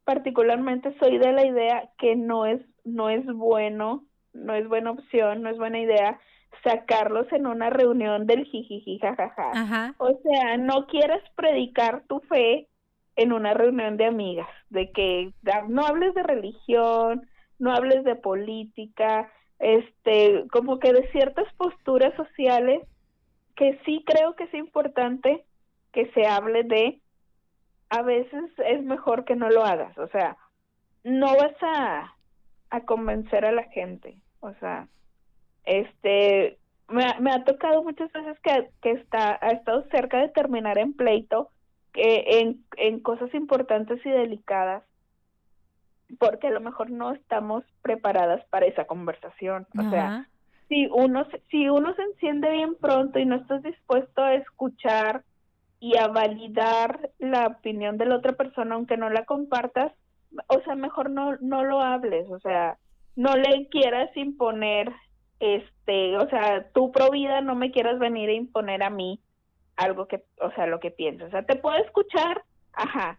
particularmente soy de la idea que no es no es bueno, no es buena opción, no es buena idea sacarlos en una reunión del jijiji jajaja. ajá, O sea, no quieres predicar tu fe en una reunión de amigas, de que no hables de religión, no hables de política, este, como que de ciertas posturas sociales que sí creo que es importante que se hable de, a veces es mejor que no lo hagas, o sea, no vas a, a convencer a la gente, o sea, este, me, ha- me ha tocado muchas veces que, que está, ha estado cerca de terminar en pleito, que en, en cosas importantes y delicadas, porque a lo mejor no estamos preparadas para esa conversación, o sea, si uno si uno se enciende bien pronto y no estás dispuesto a escuchar y a validar la opinión de la otra persona aunque no la compartas, o sea, mejor no no lo hables, o sea, no le quieras imponer este, o sea, tú pro vida no me quieras venir a imponer a mí algo que, o sea, lo que piensas. O sea, te puedo escuchar, ajá,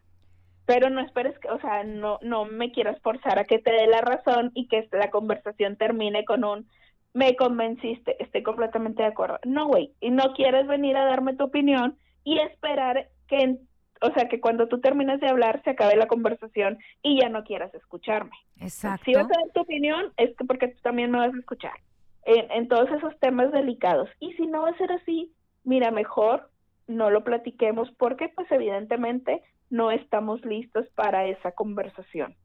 pero no esperes que, o sea, no no me quieras forzar a que te dé la razón y que la conversación termine con un me convenciste, estoy completamente de acuerdo. No, güey, y no quieres venir a darme tu opinión y esperar que, o sea, que cuando tú termines de hablar se acabe la conversación y ya no quieras escucharme. exacto. Si vas a dar tu opinión, es que porque tú también me vas a escuchar en, en todos esos temas delicados. Y si no va a ser así, mira, mejor no lo platiquemos porque pues evidentemente no estamos listos para esa conversación.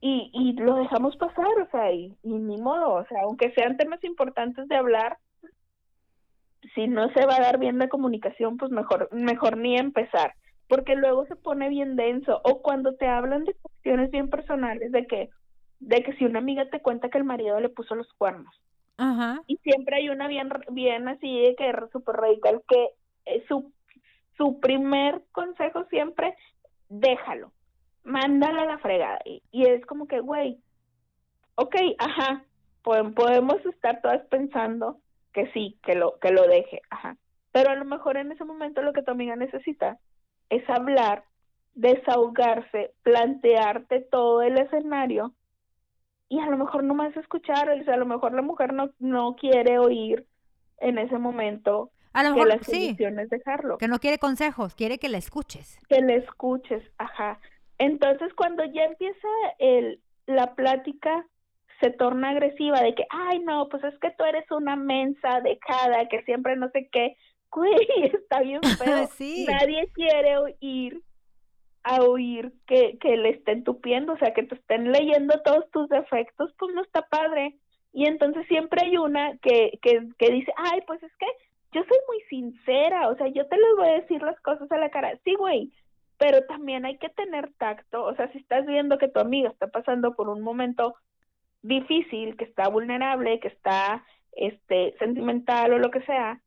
Y, y lo dejamos pasar, o sea, y, y ni modo, o sea, aunque sean temas importantes de hablar, si no se va a dar bien la comunicación, pues mejor, mejor ni empezar, porque luego se pone bien denso, o cuando te hablan de cuestiones bien personales, de que, de que si una amiga te cuenta que el marido le puso los cuernos, Ajá, y siempre hay una bien, bien así de que súper radical, que eh, su, su primer consejo siempre, déjalo, mándala a la fregada, y, y es como que, güey, ok, ajá, po- podemos estar todas pensando que sí, que lo, que lo deje, ajá. Pero a lo mejor en ese momento lo que tu amiga necesita es hablar, desahogarse, plantearte todo el escenario y a lo mejor no más escuchar, o sea, a lo mejor la mujer no, no quiere oír en ese momento a lo que la mejor sí, solución es dejarlo que no quiere consejos, quiere que la escuches. que le escuches, ajá. Entonces, cuando ya empieza el, la plática, se torna agresiva de que, ay, no, pues es que tú eres una mensa dejada, que siempre no sé qué. Güey, (laughs) está bien (laughs) feo. Sí. Nadie quiere oír a oír que, que le estén tupiendo, o sea, que te estén leyendo todos tus defectos, pues no está padre. Y entonces siempre hay una que, que, que dice, ay, pues es que yo soy muy sincera, o sea, yo te les voy a decir las cosas a la cara. Sí, güey, pero también hay que tener tacto, o sea, si estás viendo que tu amiga está pasando por un momento difícil, que está vulnerable, que está este sentimental o lo que sea,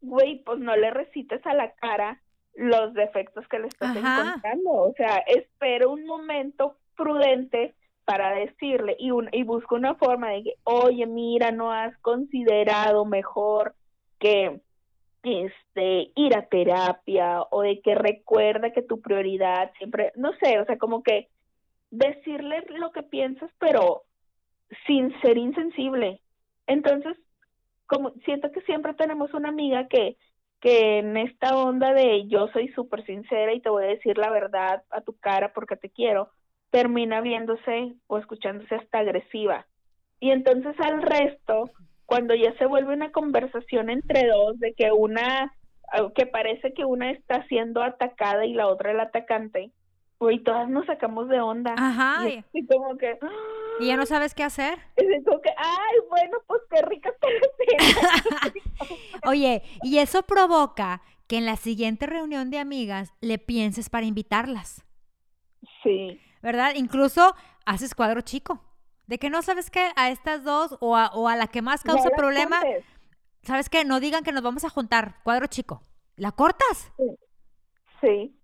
güey, pues no le recites a la cara los defectos que le estás Ajá. encontrando, o sea, espera un momento prudente para decirle y un, y busca una forma de que, oye, mira, no has considerado mejor que este ir a terapia o de que recuerda que tu prioridad siempre, no sé, o sea, como que decirle lo que piensas, pero sin ser insensible. Entonces, como siento que siempre tenemos una amiga que que en esta onda de yo soy súper sincera y te voy a decir la verdad a tu cara porque te quiero, termina viéndose o escuchándose hasta agresiva. Y entonces al resto, cuando ya se vuelve una conversación entre dos de que una, que parece que una está siendo atacada y la otra el atacante, pues todas nos sacamos de onda. Ajá, Y como que... y ya no sabes qué hacer. Así como que, ay, bueno, pues qué rica te la cena". (laughs) Oye, y eso provoca que en la siguiente reunión de amigas le pienses para invitarlas. Sí. ¿Verdad? Incluso haces cuadro chico. De que no sabes qué, a estas dos o a, o a la que más causa problema. ¿sabes qué? No digan que nos vamos a juntar, cuadro chico. ¿La cortas? Sí.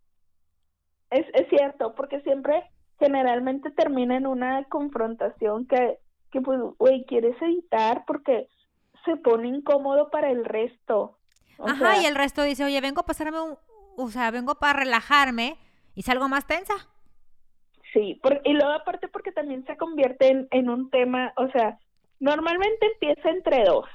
Es, es cierto, porque siempre generalmente termina en una confrontación que, que pues, güey, quieres evitar porque se pone incómodo para el resto. O Ajá, sea, y el resto dice, oye, vengo a pasarme un, o sea, vengo para relajarme y salgo más tensa. Sí, por- y luego aparte porque también se convierte en, en un tema, o sea, normalmente empieza entre dos.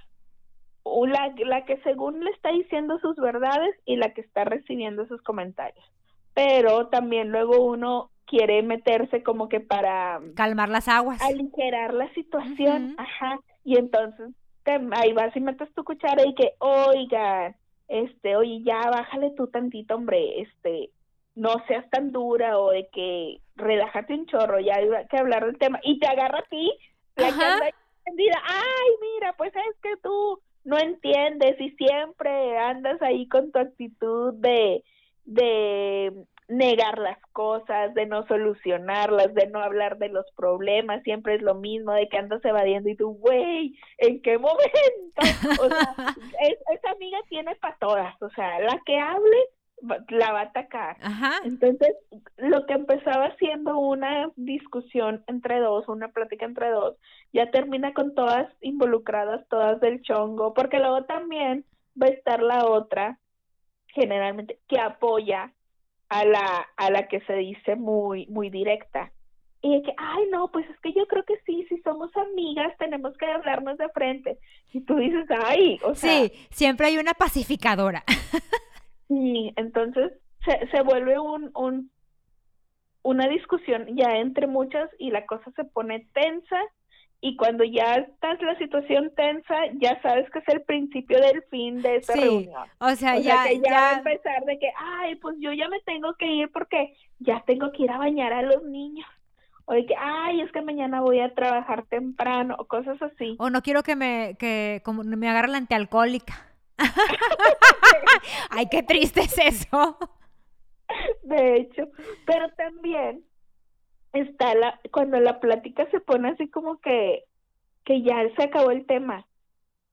La, la que según le está diciendo sus verdades y la que está recibiendo sus comentarios. Pero también luego uno quiere meterse como que para Calmar las aguas. aligerar la situación, ajá, y entonces te, ahí vas y metes tu cuchara y que, oigan, este, oye, ya bájale tú tantito, hombre, este, no seas tan dura o de que relájate un chorro, ya hay que hablar del tema, y te agarra a ti, la que encendida, ay, mira, pues es que tú no entiendes y siempre andas ahí con tu actitud de, de negar las cosas, de no solucionarlas, de no hablar de los problemas, siempre es lo mismo, de que andas evadiendo y tú, güey, ¿en qué momento? O sea, (laughs) es- esa amiga tiene para todas, o sea, la que hable la va a atacar. Ajá. Entonces, lo que empezaba siendo una discusión entre dos, una plática entre dos, ya termina con todas involucradas, todas del chongo, porque luego también va a estar la otra, generalmente, que apoya a la, a la que se dice muy, muy directa. Y de que, ay, no, pues es que yo creo que sí, si somos amigas, tenemos que hablarnos de frente. Y tú dices, ay, o sea, Sí, siempre hay una pacificadora. (laughs) Sí, entonces se, se vuelve un, un, una discusión ya entre muchas y la cosa se pone tensa y cuando ya estás la situación tensa, ya sabes que es el principio del fin de esa Sí, reunión. O sea, O ya, sea, que ya, a empezar de que, ay, pues yo ya me tengo que ir porque ya tengo que ir a bañar a los niños. O de que, ay, es que mañana voy a trabajar temprano, o cosas así. o no quiero que me, que como me agarre la antialcohólica. (laughs) Ay, qué triste es eso. de hecho, pero también está la cuando la plática se pone así como que que ya se acabó el tema.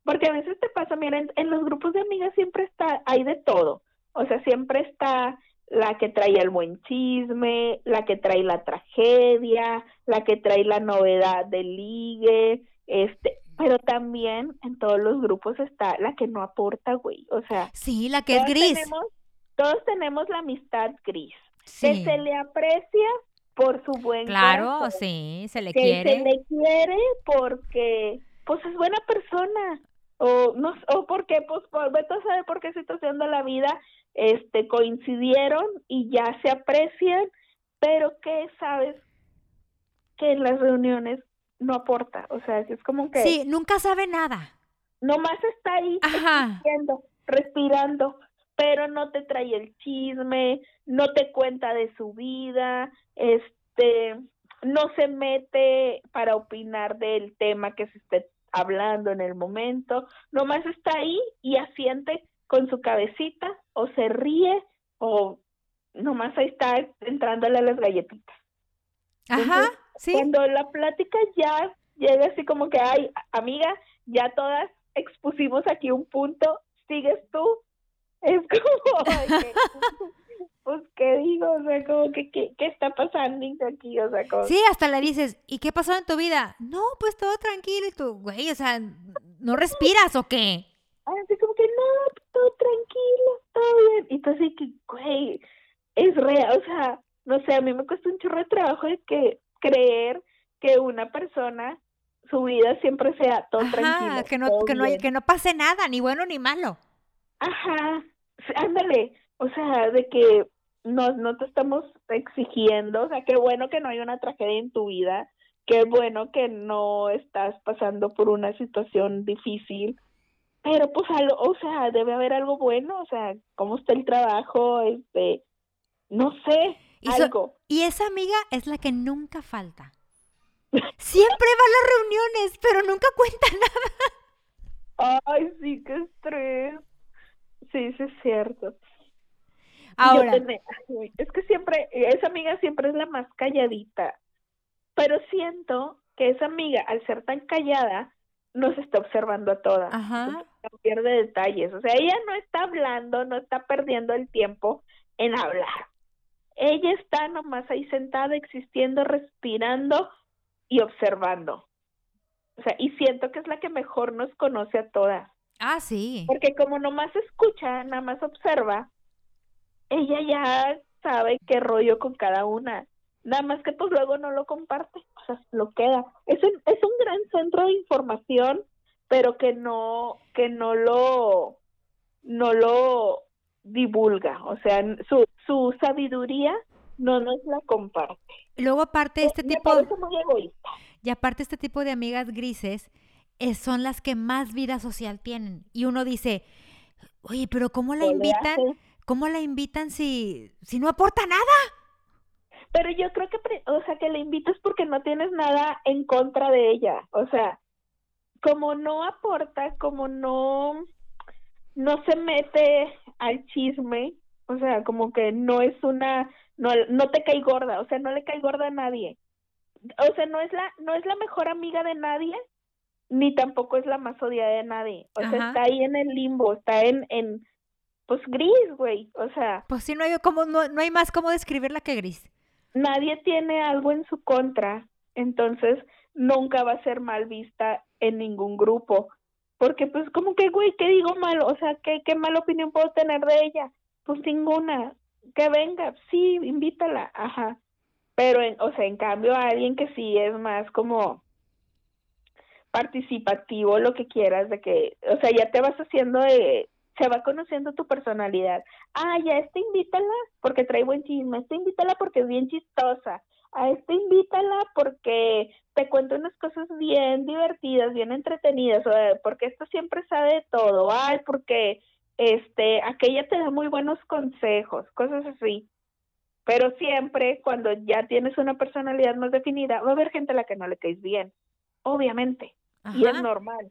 Porque a veces te pasa, mira, en, en los grupos de amigas siempre está hay de todo. O sea, siempre está la que trae el buen chisme, la que trae la tragedia, la que trae la novedad del ligue, este, pero también en todos los grupos está la que no aporta, güey. O sea, Sí, la que es gris. Tenemos, todos tenemos la amistad gris. Que se le aprecia por su buen Claro, sí, se le que quiere. se le quiere porque pues es buena persona o no o porque pues por vete a saber por qué situación de la vida este coincidieron y ya se aprecian pero que sabes que en las reuniones no aporta o sea es como que Sí, nunca sabe nada. nomás está ahí Ajá. respirando, pero no te trae el chisme, no te cuenta de su vida, este, no se mete para opinar del tema que se esté hablando en el momento, nomás está ahí y asiente con su cabecita o se ríe o nomás ahí está entrándole a las galletitas. Ajá, sí. Cuando la plática ya llega así como que, ay, amiga, ya todas expusimos aquí un punto, sigues tú, es como, que- (laughs) pues, ¿qué digo? O sea, como que, ¿qué, qué está pasando aquí? O sea, como, Sí, hasta le dices, ¿y qué pasó en tu vida? No, pues todo tranquilo y tú, güey, o sea, ¿no respiras o qué? así como que, no, todo tranquilo, todo bien. Y tú así que, güey, es real, o sea, no sé, a mí me cuesta un chorro de trabajo de que creer que una persona, su vida siempre sea todo Ajá, tranquilo. que no, todo que no, que no pase nada, ni bueno ni malo. Ajá, ándale, o sea, de que no, no te estamos exigiendo, o sea, qué bueno que no hay una tragedia en tu vida, qué bueno que no estás pasando por una situación difícil, pero pues algo, o sea, debe haber algo bueno, o sea, cómo está el trabajo, este, no sé, Y, so- algo. y esa amiga es la que nunca falta. Siempre va a las reuniones, pero nunca cuenta (laughs) nada. Ay, sí, qué estrés. Sí, sí es cierto. Ahora, es que siempre, esa amiga siempre es la más calladita, pero siento que esa amiga, al ser tan callada, no se está observando a todas. Ajá. pierde detalles. O sea, ella no está hablando, no está perdiendo el tiempo en hablar. Ella está nomás ahí sentada, existiendo, respirando y observando. O sea, y siento que es la que mejor nos conoce a todas. Ah, sí. Porque como nomás escucha, nada más observa, ella ya sabe qué rollo con cada una. Nada más que pues luego no lo comparte, o sea, lo queda. Es un, es un gran centro de información, pero que no, que no lo, no lo divulga. O sea, su, su sabiduría no nos la comparte. Luego aparte este Me tipo, muy egoísta. y aparte este tipo de amigas grises eh, son las que más vida social tienen. Y uno dice, oye, pero ¿cómo la ¿Qué le invitan? ¿Cómo la invitan si, si no aporta nada? Pero yo creo que, o sea, que le invitas porque no tienes nada en contra de ella. O sea, como no aporta, como no, no se mete al chisme, o sea, como que no es una, no, no te cae gorda, o sea, no le cae gorda a nadie. O sea, no es la, no es la mejor amiga de nadie, ni tampoco es la más odiada de nadie. O sea, está ahí en el limbo, está en, en, pues gris, güey. O sea, Pues sí, no hay, como, no, no hay más cómo describirla que gris. nadie tiene algo en su contra, entonces nunca va a ser mal vista en ningún grupo. Porque pues como que, güey, ¿qué digo mal? O sea, ¿qué, qué mala opinión puedo tener de ella? Pues ninguna. Que venga, sí, invítala, ajá. Pero, en, o sea, en cambio a alguien que sí es más como participativo, lo que quieras, de que, o sea, ya te vas haciendo de, se va conociendo tu personalidad. Ah, ya, esta invítala porque trae buen chisme, esta invítala porque es bien chistosa, a esta invítala porque te cuenta unas cosas bien divertidas, bien entretenidas, o porque esta siempre sabe de todo, ay, porque este, aquella te da muy buenos consejos, cosas así. Pero siempre cuando ya tienes una personalidad más definida, va a haber gente a la que no le caes bien, obviamente, y es normal.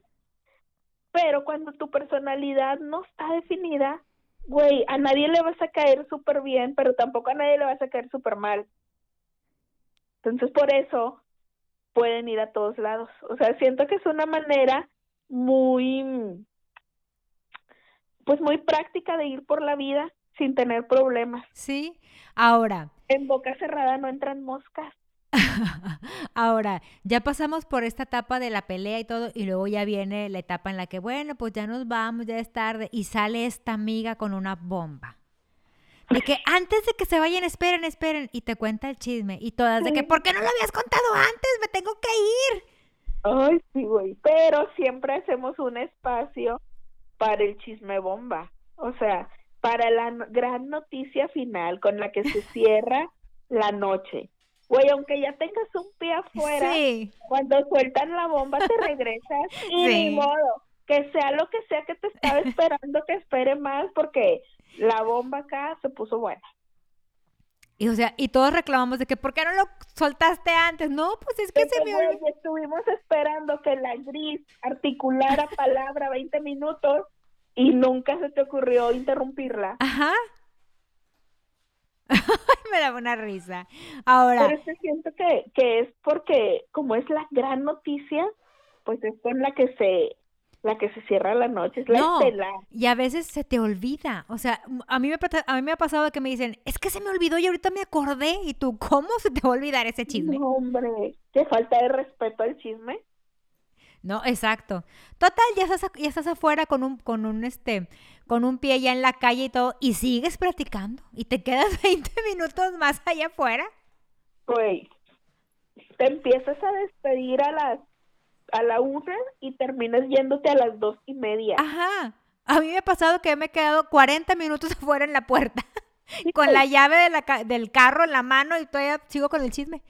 Pero cuando tu personalidad no está definida, güey, a nadie le vas a caer súper bien, pero tampoco a nadie le vas a caer súper mal. Entonces, por eso pueden ir a todos lados. O sea, siento que es una manera muy, pues muy práctica de ir por la vida sin tener problemas. Sí. Ahora, En boca cerrada no entran moscas. (laughs) ahora, ya pasamos por esta etapa de la pelea y todo, y luego ya viene la etapa en la que, bueno, pues ya nos vamos, ya es tarde, y sale esta amiga con una bomba. De que antes de que se vayan, esperen, esperen, y te cuenta el chisme, y todas de que, ¿por qué no lo habías contado antes? Me tengo que ir. Ay, sí, güey. Pero siempre hacemos un espacio para el chisme bomba. O sea, para la gran noticia final con la que se (laughs) cierra la noche. Güey, aunque ya tengas un pie afuera, Sí. cuando sueltan la bomba te regresas (laughs) y Sí. ni modo. Que sea lo que sea que te estaba (laughs) esperando, que espere más porque la bomba acá se puso buena. Y o sea, y todos reclamamos de que, ¿por qué no lo soltaste antes? No, pues es que se me olvidó. estuvimos esperando que la gris articulara palabra 20 minutos y nunca se te ocurrió interrumpirla. Ajá. (laughs) me da una risa. Ahora, Pero es que siento que, que es porque como es la gran noticia, pues es con la que se la que se cierra la noche, es la No, estelar. y a veces se te olvida. O sea, a mí, me, a mí me ha pasado que me dicen, es que se me olvidó y ahorita me acordé. Y tú, ¿cómo se te va a olvidar ese chisme? No, hombre, qué falta de respeto al chisme. No, exacto. Total, ya estás, ya estás afuera con un, con un, este, con un pie ya en la calle y todo, y sigues platicando. Y te quedas (laughs) 20 minutos más allá afuera. Güey, te empiezas a despedir a las a la una y terminas yéndote a las dos y media. Ajá. A mí me ha pasado que me he quedado 40 minutos (laughs) afuera en la puerta, Sí, con la llave de la ca- del carro en la mano y todavía sigo con el chisme.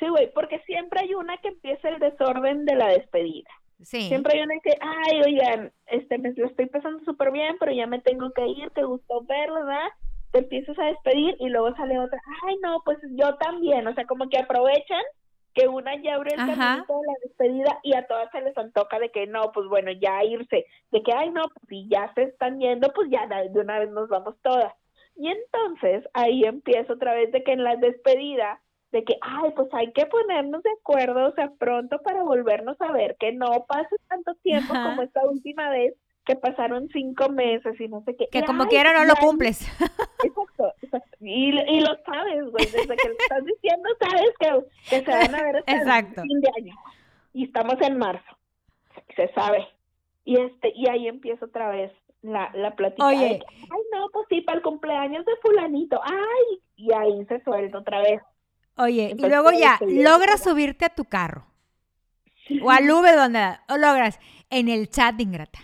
Sí, güey, porque siempre hay una que empieza el desorden de la despedida. Sí. Siempre hay una que, ay, oigan, este, me lo estoy pasando súper bien, pero ya me tengo que ir, te gustó verlo, ¿verdad? Te empiezas a despedir y luego sale otra, ay, no, pues yo también, o sea, como que aprovechan que una ya abre el Ajá. caminito de la despedida y a todas se les antoja de que no, pues bueno, ya irse, de que, ay, no, pues si ya se están yendo, pues ya de una vez nos vamos todas. Y entonces ahí empieza otra vez de que en la despedida, de que, ay, pues hay que ponernos de acuerdo, o sea, pronto para volvernos a ver, que no pase tanto tiempo Ajá. como esta última vez que pasaron cinco meses y no sé qué. Que Y, como quiera no lo cumples. (laughs) Exacto, exacto. Y, y lo sabes, güey, desde que lo estás diciendo, sabes que, que se van a ver hasta el Exacto. fin de año. Y estamos en marzo, se sabe. Y este y ahí empieza otra vez la, la plática. de Oye. que, ay, no, pues sí, para el cumpleaños de fulanito. Ay, y ahí se suelta otra vez. Oye, y luego ya logras subirte a tu carro o al (laughs) Uber donde o logras en el chat de Ingrata.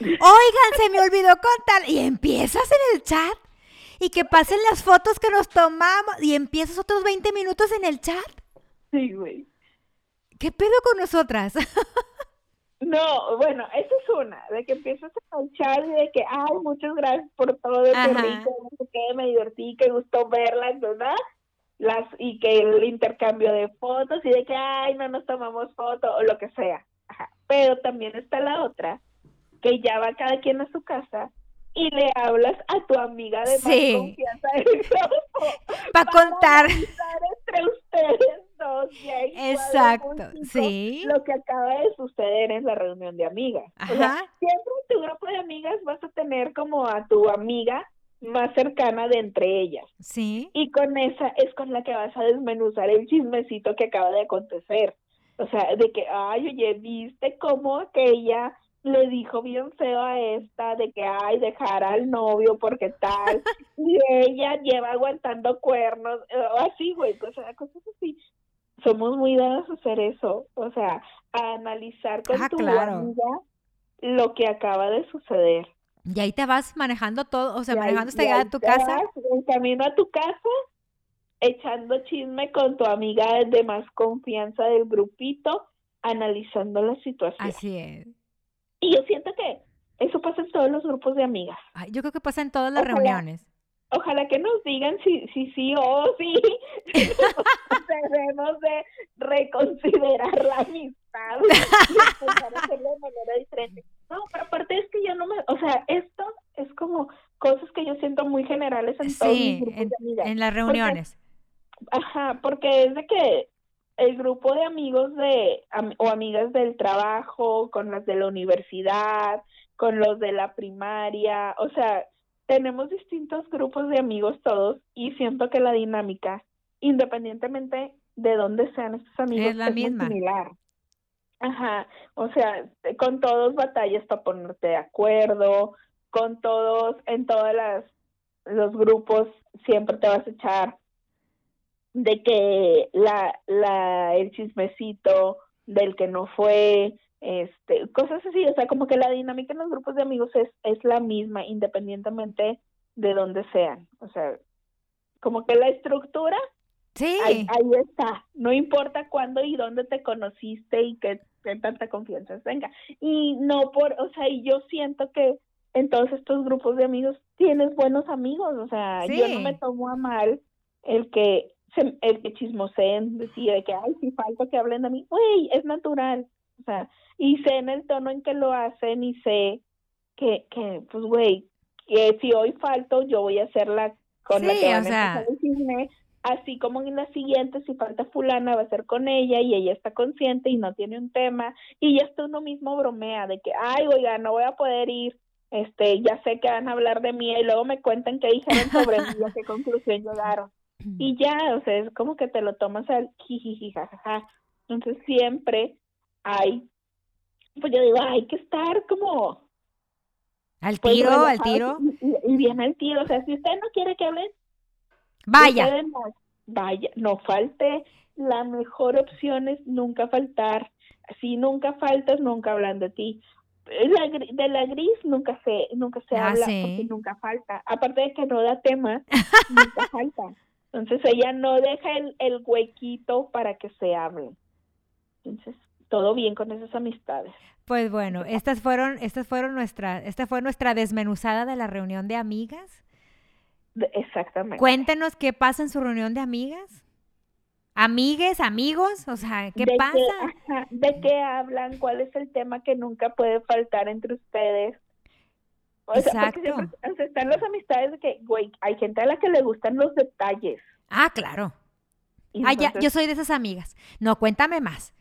Oigan, se me olvidó contar y empiezas en el chat y que pasen las fotos que nos tomamos y empiezas otros 20 minutos en el chat. Sí, güey. ¿Qué pedo con nosotras? (laughs) No, bueno, esa es una, de que empiezas a escuchar y de que, ay, muchas gracias por todo, qué rico, no sé qué, me divertí, qué gustó verlas, ¿verdad? Las, y que el intercambio de fotos y de que, ay, no nos tomamos foto o lo que sea. Ajá. Pero también está la otra, que ya va cada quien a su casa y le hablas a tu amiga de Sí. más confianza del grupo (laughs) Para contar. entre ustedes dos y ahí cuadra Exacto, sí. lo que acaba de suceder en la reunión de amigas. O sea, siempre en tu grupo de amigas vas a tener como a tu amiga más cercana de entre ellas. Sí. Y con esa es con la que vas a desmenuzar el chismecito que acaba de acontecer. O sea, de que, ay, oye, ¿viste cómo aquella le dijo bien feo a esta de que, ay, dejar al novio porque tal? (laughs) y ella lleva aguantando cuernos, eh, o así, güey, o sea, cosas así. Somos muy dadas a hacer eso, o sea, a analizar con Ah, tu claro. amiga lo que acaba de suceder. Y ahí te vas manejando todo, o sea, Y manejando hasta llegar a tu casa. En camino a tu casa, echando chisme con tu amiga de más confianza del grupito, analizando la situación. Así es. Y yo siento que eso pasa en todos los grupos de amigas. Ay, yo creo que pasa en todas las Ojalá. reuniones. Ojalá que nos digan si si sí o sí (laughs) (laughs) debemos de reconsiderar la amistad y empezar a hacerlo de manera diferente. No, pero aparte es que yo no me, o sea, esto es como cosas que yo siento muy generales en todos mis Sí, grupos en, de amigas. en las reuniones. Ajá, porque es de que el grupo de amigos de am- o amigas del trabajo, con las de la universidad, con los de la primaria, o sea, tenemos distintos grupos de amigos todos y siento que la dinámica, independientemente de dónde sean estos amigos, Es la muy misma. similar. Ajá, o sea, con todos batallas para ponerte de acuerdo, con todos, en todas las los grupos siempre te vas a echar de que la, la, el chismecito del que no fue, este, cosas así, o sea, como que la dinámica en los grupos de amigos es, es la misma, independientemente de dónde sean, o sea, como que la estructura Sí. ahí, ahí está, no importa cuándo y dónde te conociste y qué, qué tanta confianza tenga, y no por, o sea, y yo siento que en todos estos grupos de amigos tienes buenos amigos, o sea, yo no me tomo a mal el que se- el que chismoseen, decir de que, ay, si falta que hablen de mí, güey, es natural, o sea, y sé en el tono en que lo hacen y sé que, que pues, güey, que si hoy falto, yo voy a hacerla con la que o van a sea. empezar el chisme, así como en la siguiente, si falta fulana, va a ser con ella y ella está consciente y no tiene un tema, y ya está uno mismo bromea de que, ay, oiga, no voy a poder ir, este, ya sé que van a hablar de mí y luego me cuentan qué dijeron sobre mí y a qué conclusión llegaron. Y ya, o sea, es como que te lo tomas al jijiji, jajaja. Entonces siempre hay, pues yo digo, hay que estar como... Al pues, tiro, al tiro. Y, y- y bien al tiro, o sea, si usted no quiere que hablen, Vaya. no, vaya, no falte. La mejor opción es nunca faltar. Si nunca faltas, nunca hablan de ti. La de la gris nunca se nunca se Ah, habla sí. porque nunca falta. Aparte de que no da tema, (laughs) nunca falta. Entonces ella no deja el, el huequito para que se hable. Entonces, todo bien con esas amistades. Pues bueno, estas fueron, estas fueron nuestra, esta fue nuestra desmenuzada de la reunión de amigas. Exactamente. Cuéntenos qué pasa en su reunión de amigas. Amigues, amigos, o sea, ¿qué ¿De pasa? Qué, ajá, ¿De qué hablan? ¿Cuál es el tema que nunca puede faltar entre ustedes? O sea, porque Exacto. siempre o sea, están las amistades de que, güey, hay gente a la que le gustan los detalles. Ah, claro. Ah, ya, entonces, yo soy de esas amigas. No, cuéntame más.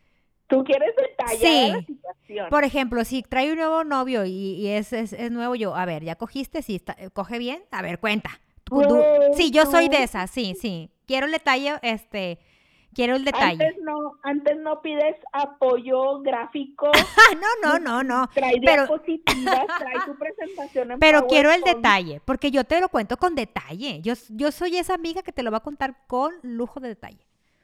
Tú quieres detallar Sí. la situación. Por ejemplo, si trae un nuevo novio y, y es, es, es nuevo, yo, a ver, ¿ya cogiste? Si está, coge bien, a ver, cuenta. Güey, sí, yo soy de esas, sí, sí. Quiero el detalle, este, quiero el detalle. Antes no, antes no pides apoyo gráfico, (laughs) no, no, no, no. trae Pero- diapositivas, (laughs) trae tu presentación en Pero quiero el detalle, porque yo te lo cuento con detalle. Yo, yo soy esa amiga que te lo va a contar con lujo de detalle.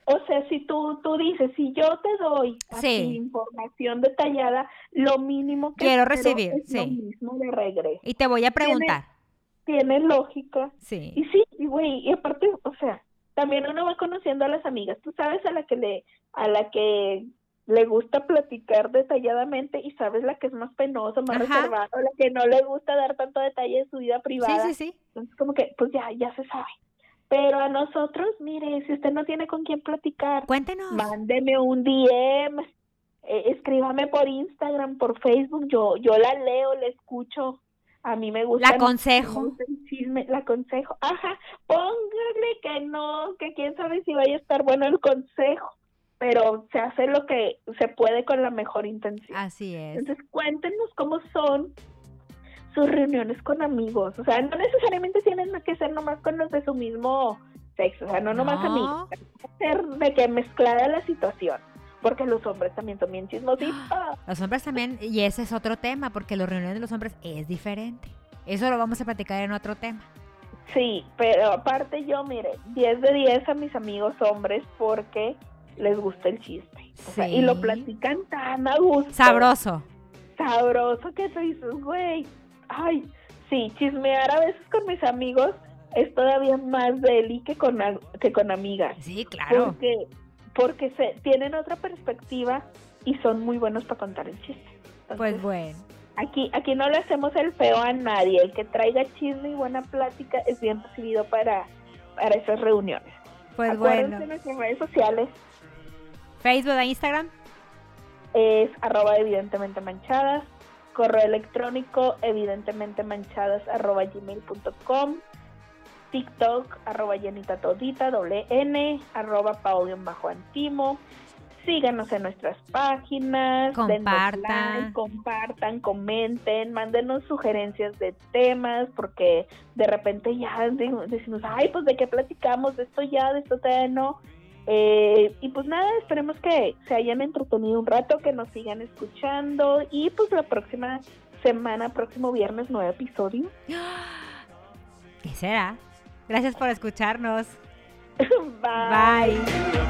O sea, si tú, tú dices, si yo te doy así Sí. información detallada, lo mínimo que Quiero recibir, es lo sí. mismo de regreso. Y te voy a preguntar. Tiene lógica. Sí. Y sí, y güey, y aparte, o sea, también uno va conociendo a las amigas. Tú sabes a la que le, a la que le gusta platicar detalladamente y sabes la que es más penosa, más Ajá. reservada, la que no le gusta dar tanto detalle de su vida Sí, privada. sí, sí. Entonces, como que, pues ya, ya se sabe. Pero a nosotros, mire, si usted no tiene con quién platicar, Cuéntenos. mándeme un DM, eh, escríbame por Instagram, por Facebook, yo yo la leo, la escucho. A mí me gusta. La aconsejo. el chisme, la aconsejo. Ajá, póngale que no, que quién sabe si vaya a estar bueno el consejo, pero se hace lo que se puede con la mejor intención. Así es. Entonces, cuéntenos cómo son sus reuniones con amigos. O sea, no necesariamente tienen que ser nomás con los de su mismo sexo, o sea, no nomás No. amigos. Ser de que mezclada la situación, porque los hombres también son bien chismositos. (gasps) Los hombres también, y ese es otro tema, porque los reuniones de los hombres es diferente. Eso lo vamos a platicar en otro tema. Sí, pero aparte yo, mire, 10 de 10 a mis amigos hombres porque les gusta el chiste. O sea, y lo Sí. platican tan a gusto. Sabroso. sabroso que tú dices, güey, ay, sí, chismear a veces con mis amigos es todavía más deli que con, que con amigas. Sí, claro. Porque, porque se, tienen otra perspectiva y son muy buenos para contar el chiste. Entonces, Pues bueno. aquí, aquí no le hacemos el feo a nadie. El que traiga chisme y buena plática es bien recibido para, para esas reuniones. Pues Acuérdense bueno. de nuestras redes sociales Facebook e Instagram. es arroba evidentemente manchadas, correo electrónico evidentemente manchadas arroba gmail.com, TikTok arroba llenita todita, doble N, arroba paulion bajo antimo. Síganos en nuestras páginas, Compartan. like, compartan, comenten, mándenos sugerencias de temas, porque de repente ya de- decimos, ay, pues de qué platicamos, de esto ya, de esto todavía no. Eh, y pues nada, esperemos que se hayan entretenido un rato, que nos sigan escuchando y pues la próxima semana, próximo viernes, nuevo episodio. ¿Qué será? Gracias por escucharnos. (laughs) Bye. Bye.